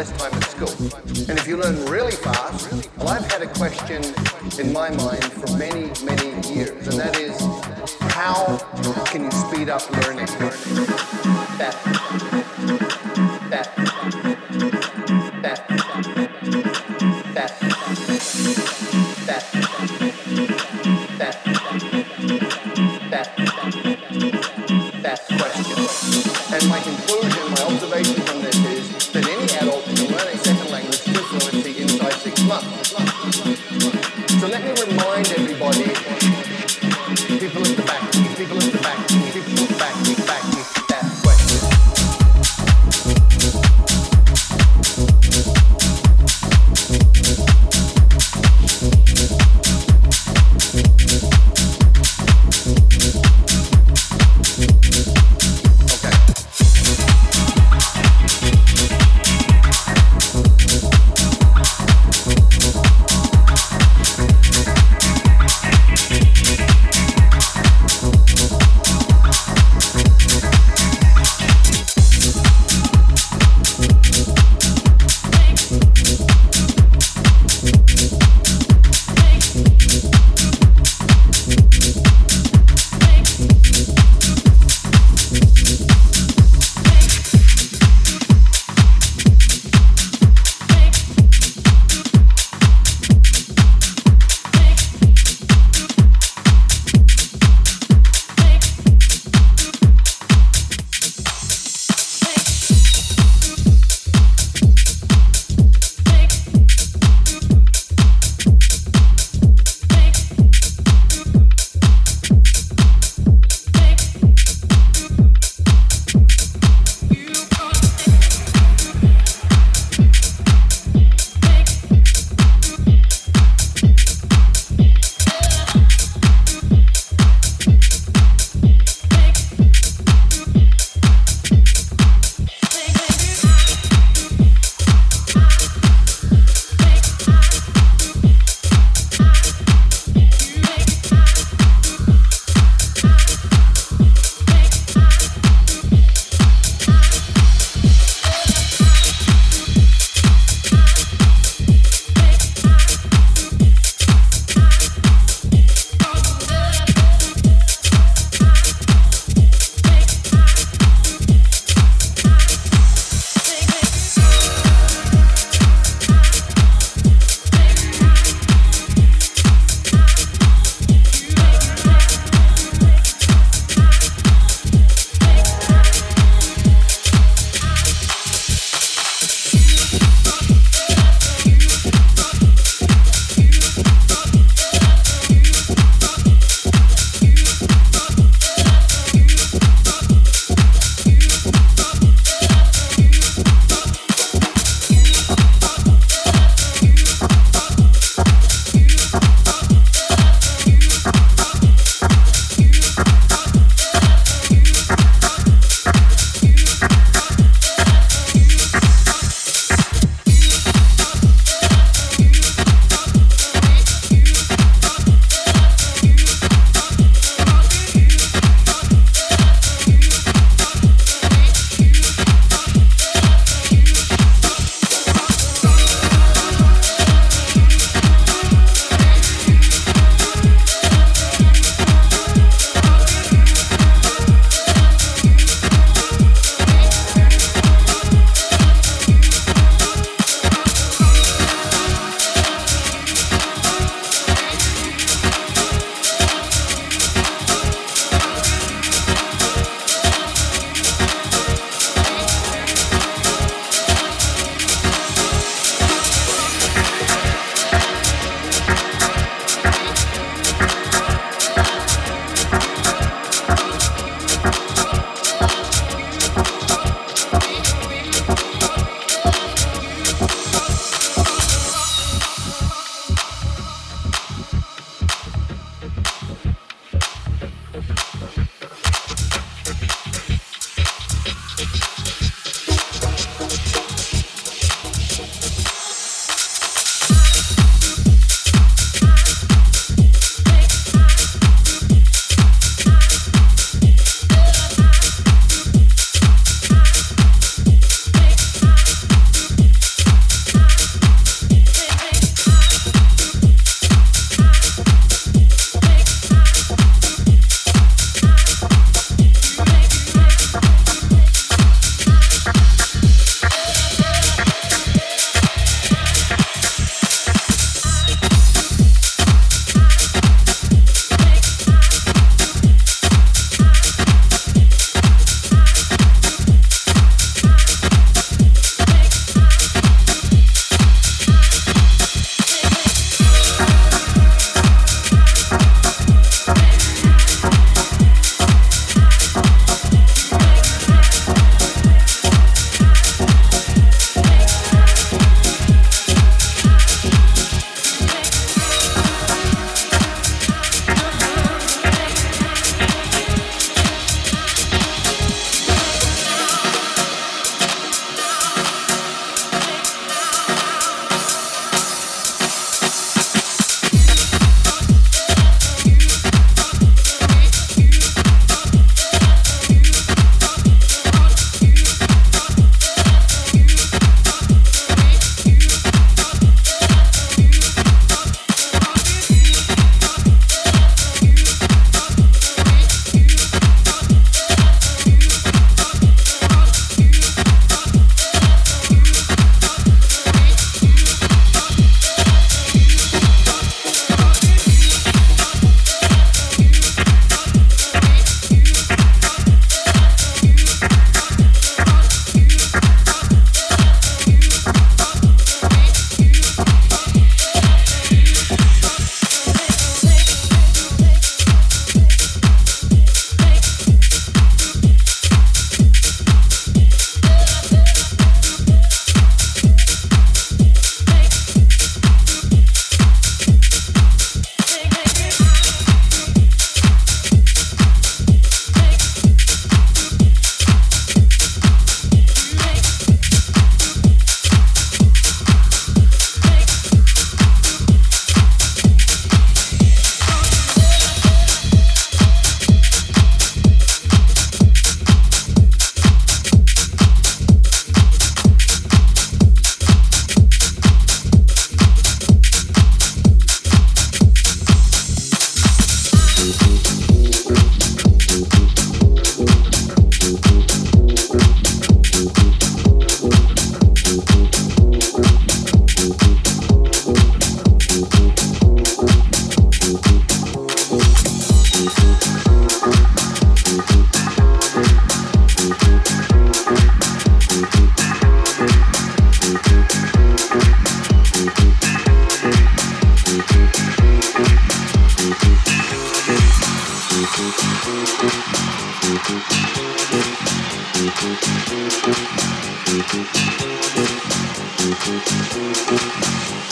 less time at school. And if you learn really fast, well, I've had a question in my mind for many, many years, and that is how can you speed up learning? That, that, that, that, that.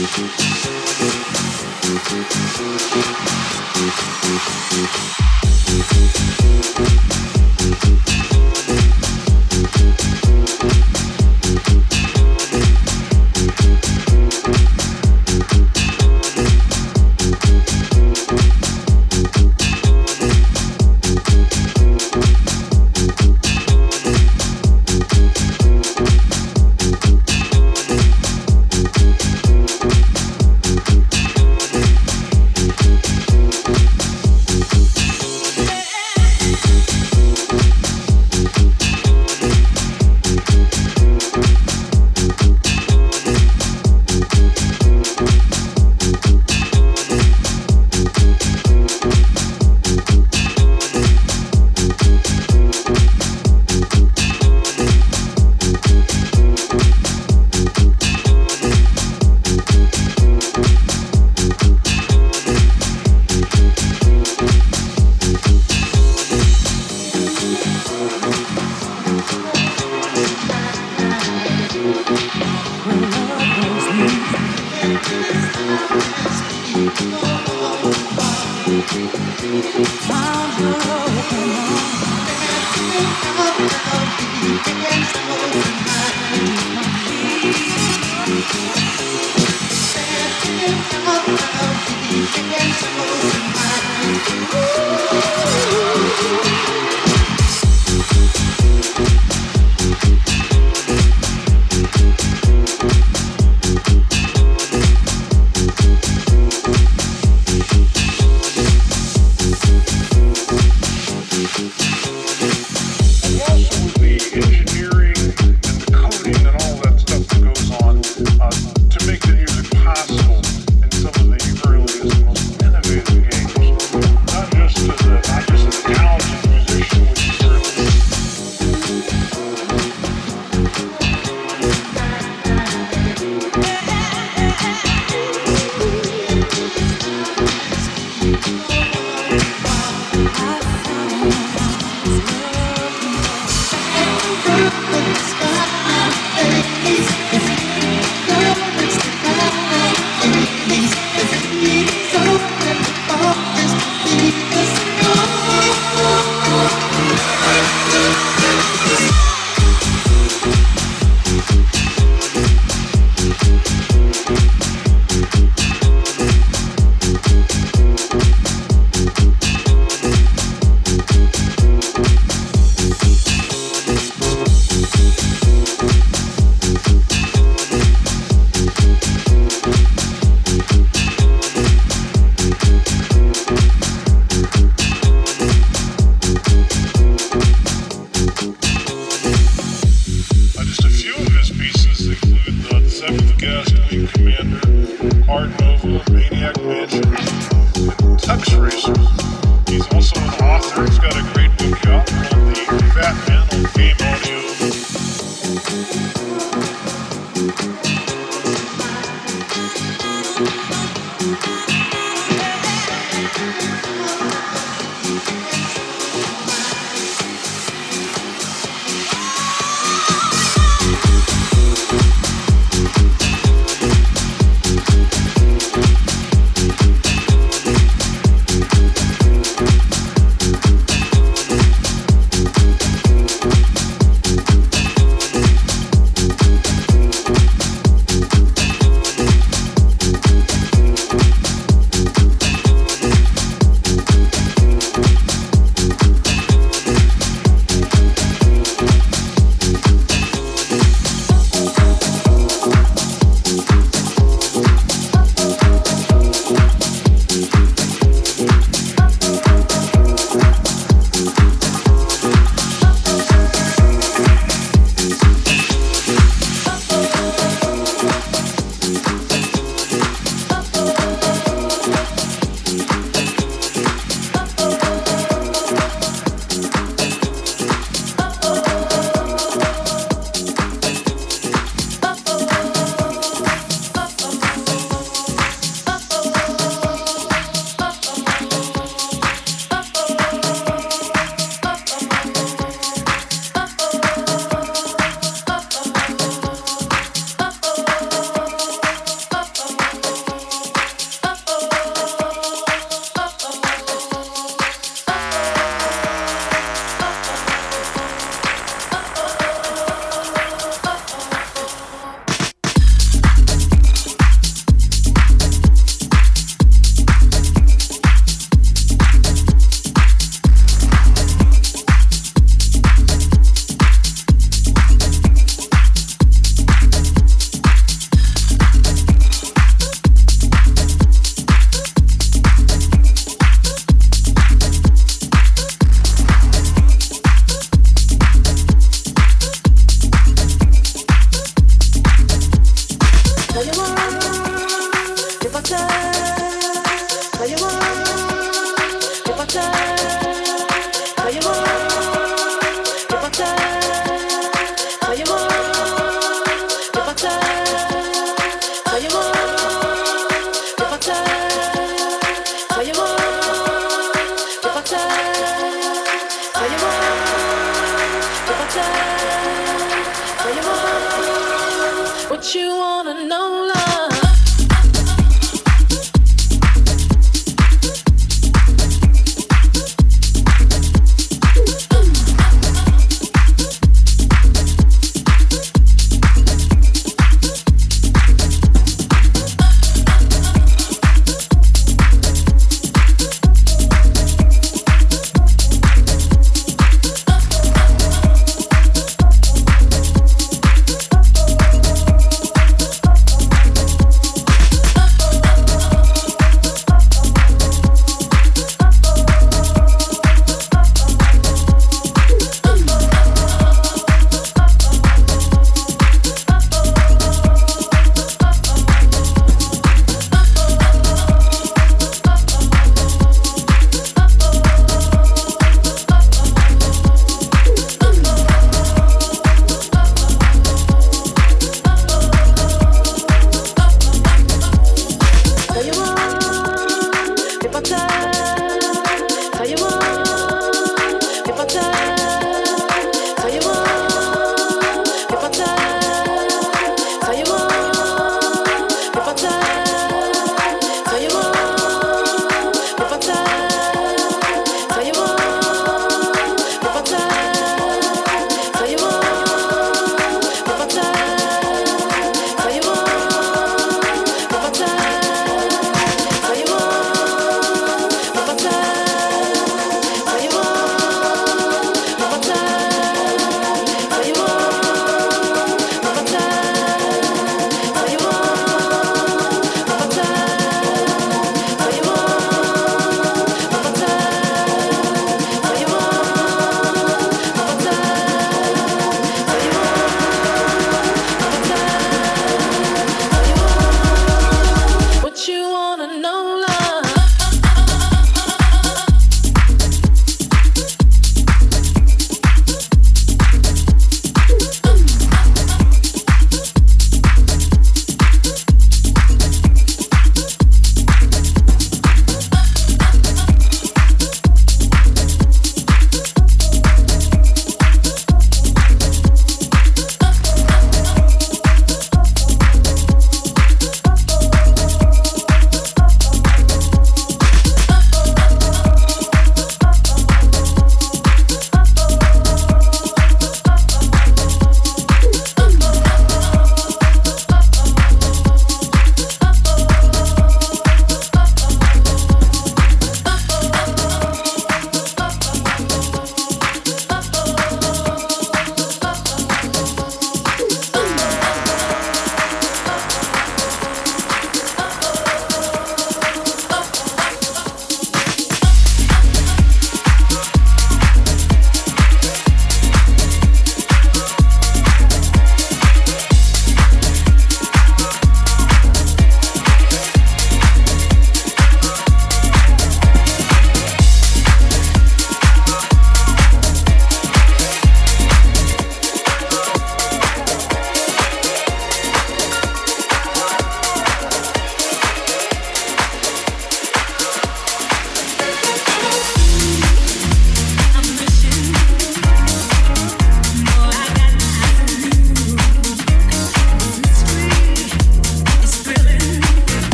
The engineering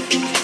thinking.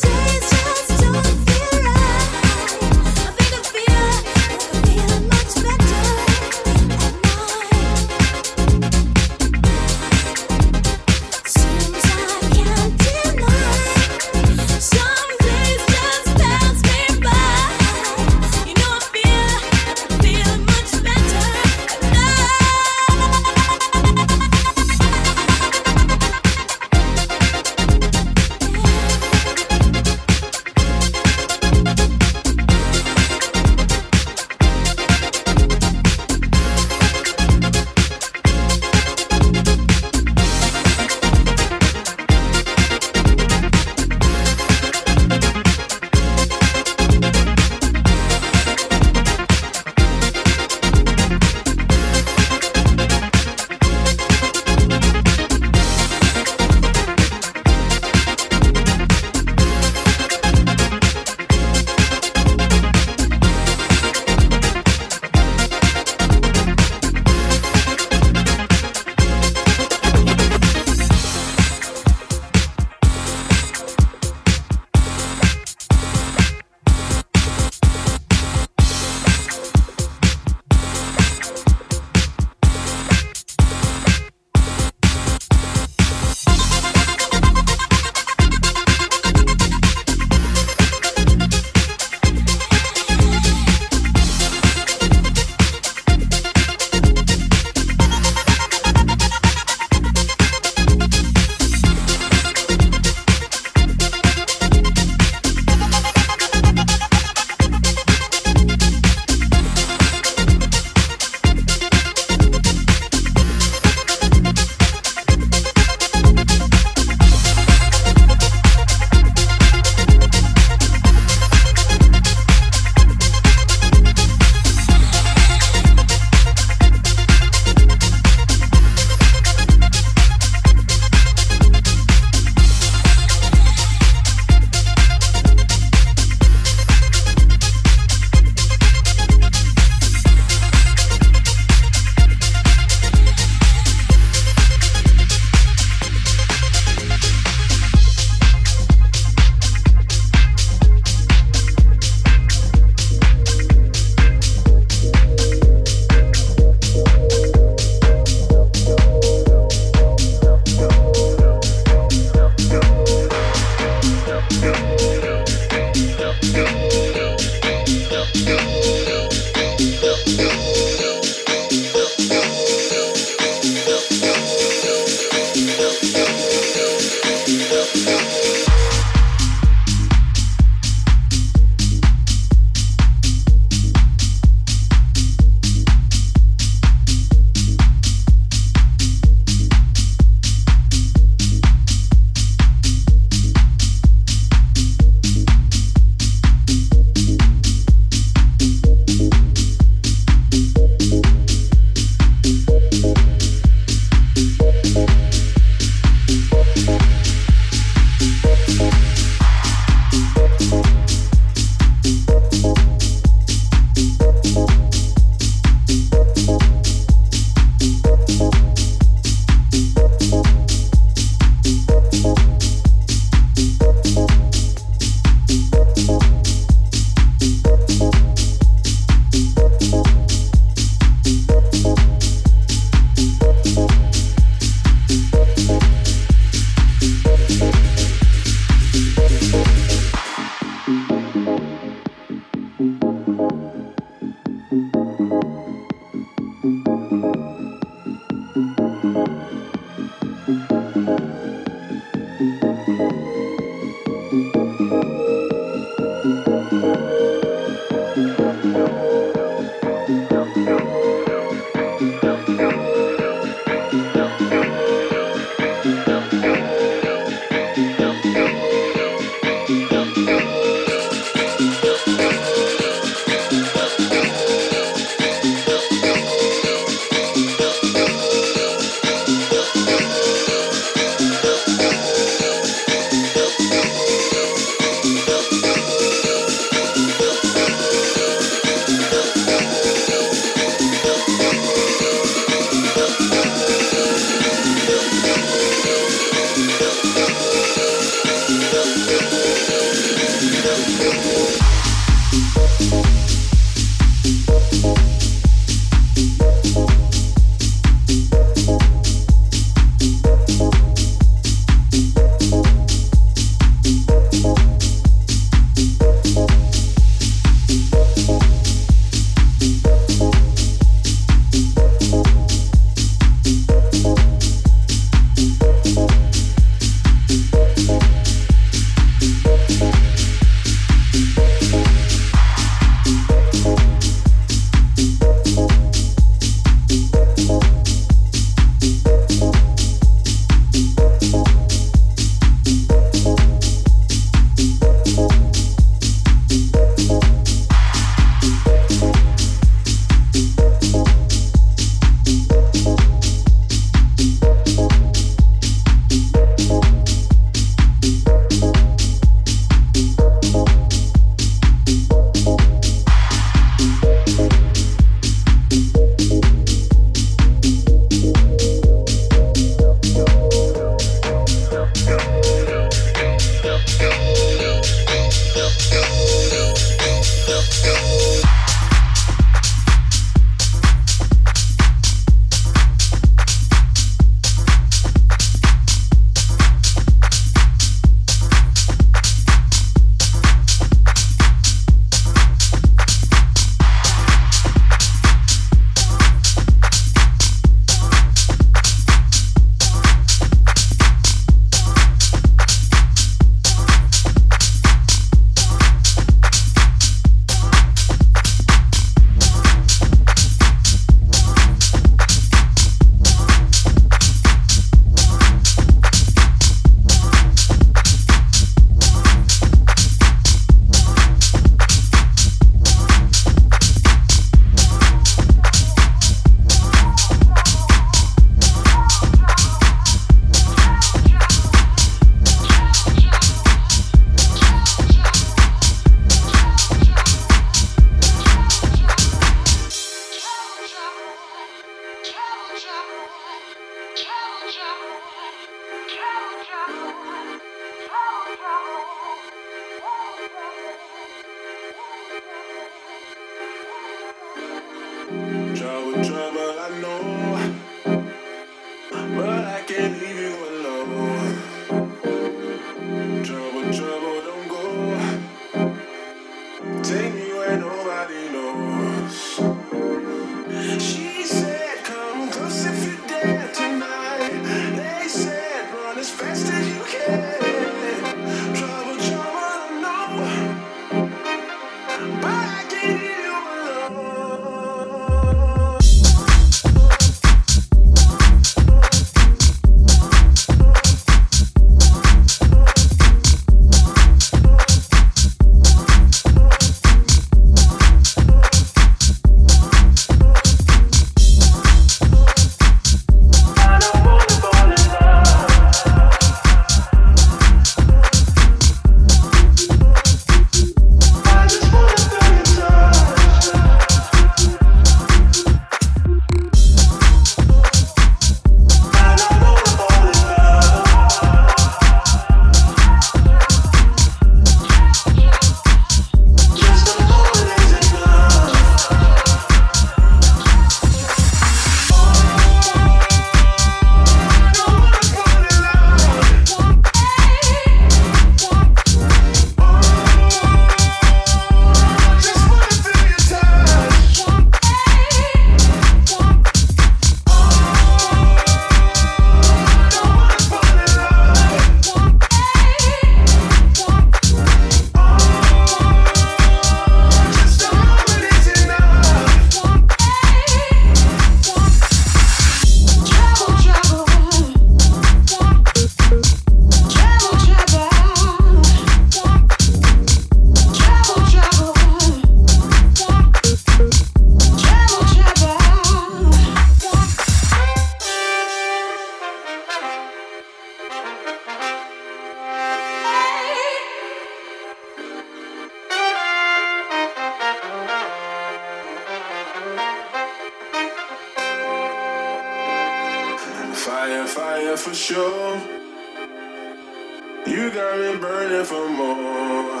You got me burning for more.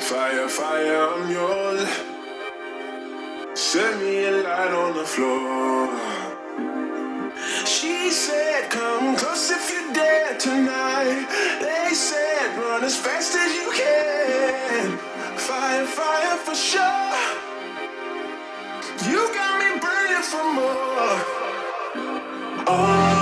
Fire, fire, I'm yours. Set me a light on the floor. She said, Come close if you dare tonight. They said, Run as fast as you can. Fire, fire for sure. You got me burning for more. Oh.